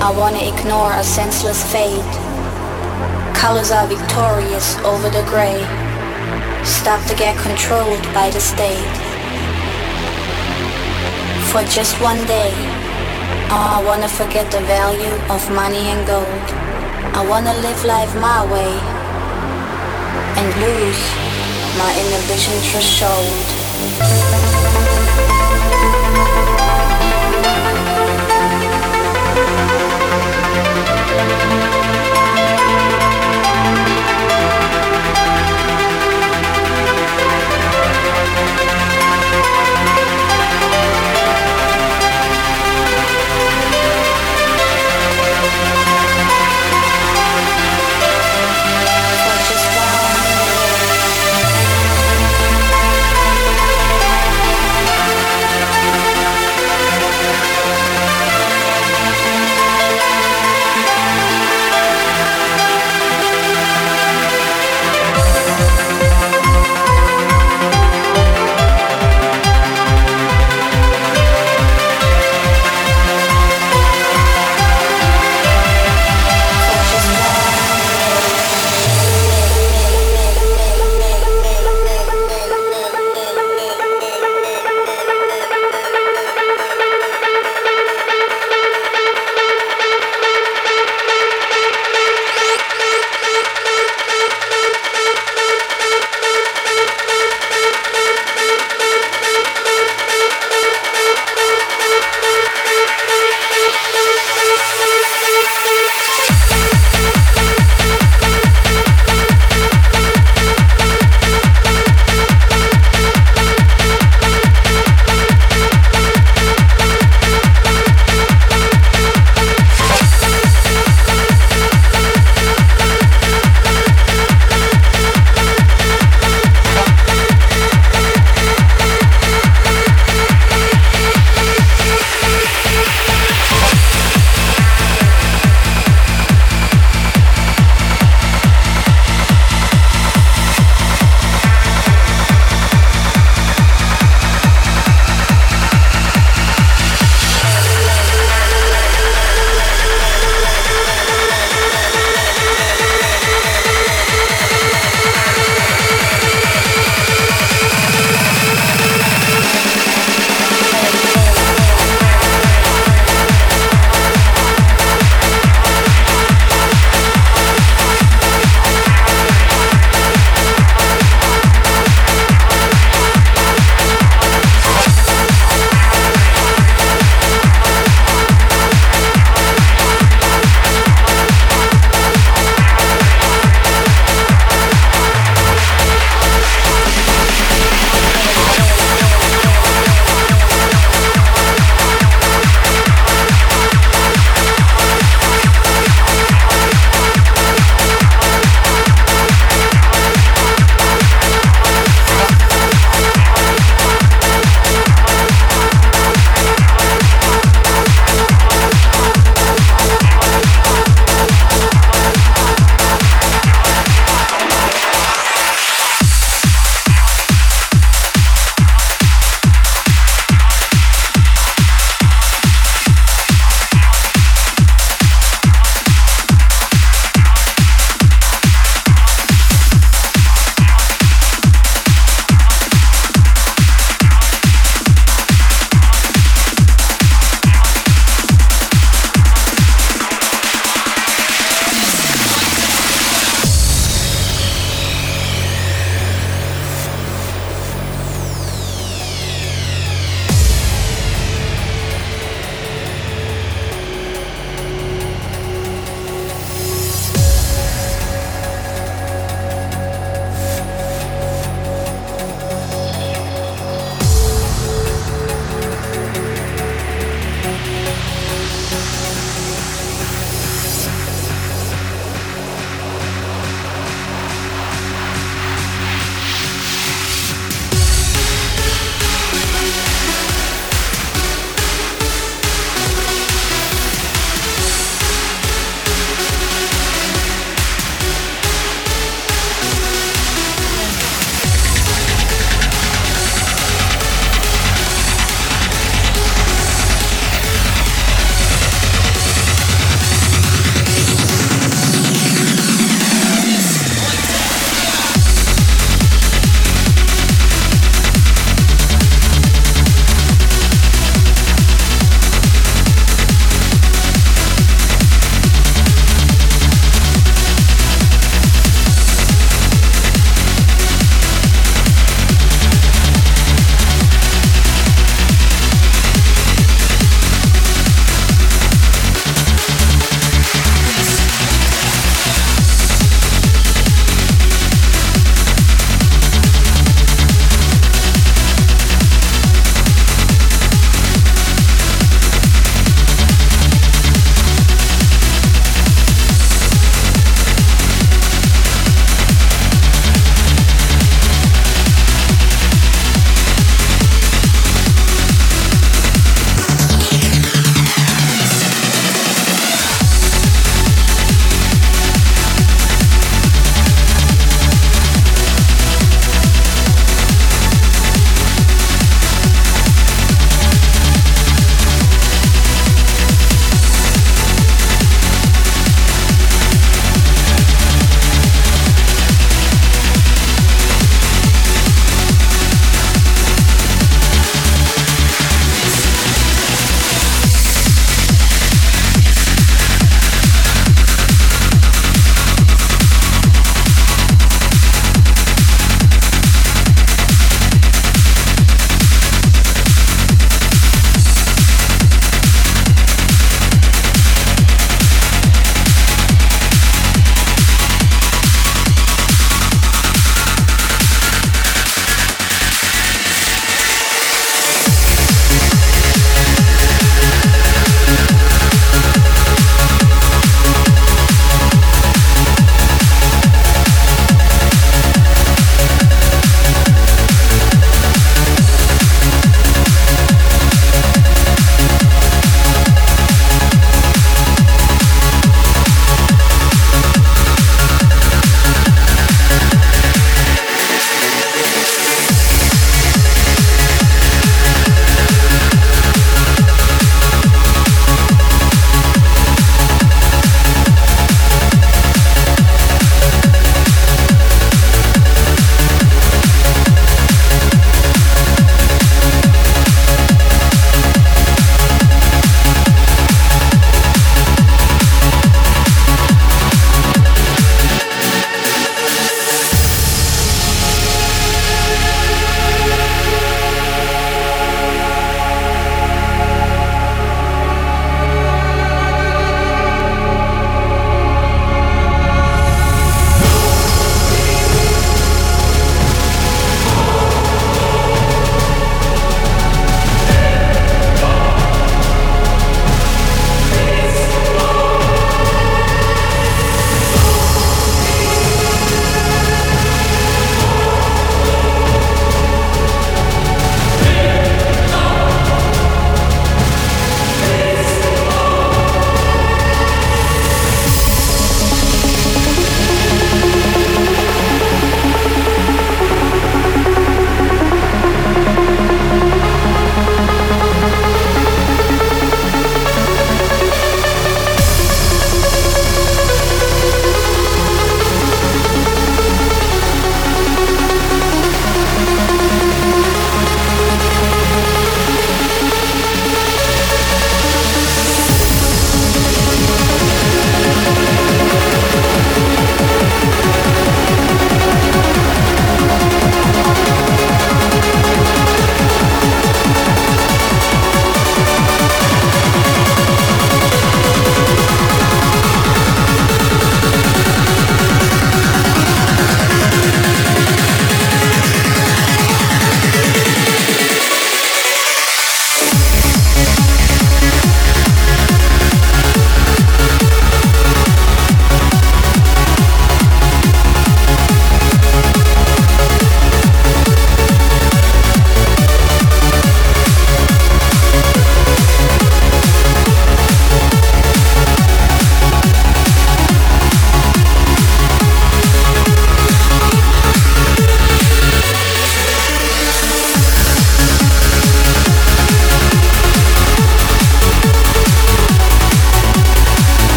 I wanna ignore a senseless fate. Colors are victorious over the gray. Stop to get controlled by the state. For just one day, oh, I wanna forget the value of money and gold. I wanna live life my way and lose my inhibition threshold.